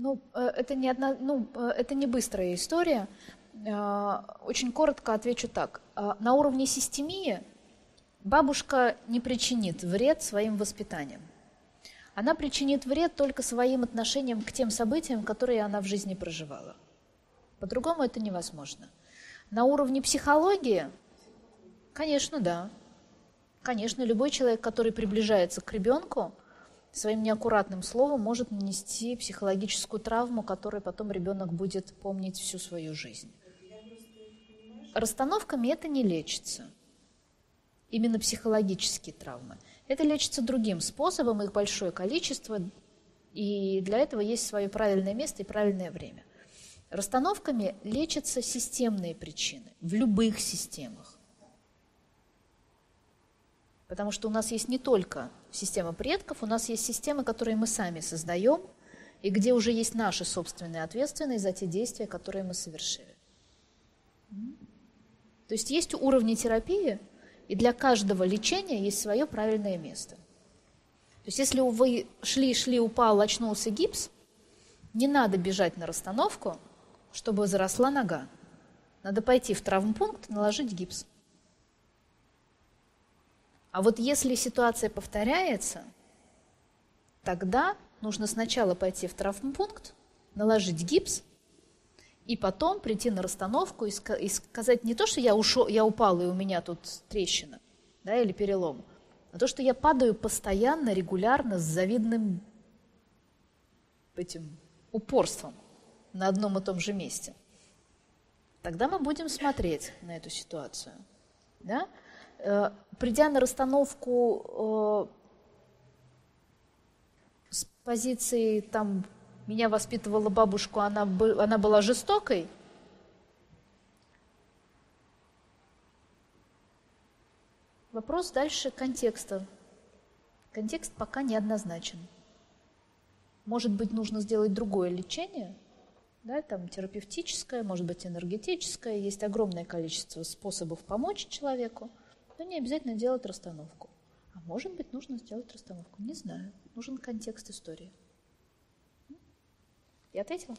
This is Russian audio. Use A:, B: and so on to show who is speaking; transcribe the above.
A: Ну, э, это не, одна, ну, э, это не быстрая история. Э, очень коротко отвечу так. На уровне системии бабушка не причинит вред своим воспитанием. Она причинит вред только своим отношением к тем событиям, которые она в жизни проживала. По-другому это невозможно. На уровне психологии, конечно, да. Конечно, любой человек, который приближается к ребенку, своим неаккуратным словом может нанести психологическую травму, которую потом ребенок будет помнить всю свою жизнь. Расстановками это не лечится. Именно психологические травмы. Это лечится другим способом, их большое количество, и для этого есть свое правильное место и правильное время. Расстановками лечатся системные причины в любых системах. Потому что у нас есть не только система предков, у нас есть системы, которые мы сами создаем, и где уже есть наша собственная ответственность за те действия, которые мы совершили. То есть есть уровни терапии, и для каждого лечения есть свое правильное место. То есть если вы шли-шли, упал, очнулся гипс, не надо бежать на расстановку, чтобы заросла нога. Надо пойти в травмпункт, наложить гипс. А вот если ситуация повторяется, тогда нужно сначала пойти в травмпункт, наложить гипс, и потом прийти на расстановку и, сказать не то, что я, ушел, я упал и у меня тут трещина да, или перелом, а то, что я падаю постоянно, регулярно, с завидным этим упорством на одном и том же месте. Тогда мы будем смотреть на эту ситуацию. Да? Э, придя на расстановку э, с позиции там меня воспитывала бабушка, она, она была жестокой, Вопрос дальше контекста. Контекст пока неоднозначен. Может быть, нужно сделать другое лечение, да, там терапевтическое, может быть, энергетическое. Есть огромное количество способов помочь человеку, но не обязательно делать расстановку. А может быть, нужно сделать расстановку. Не знаю. Нужен контекст истории. Я ответила?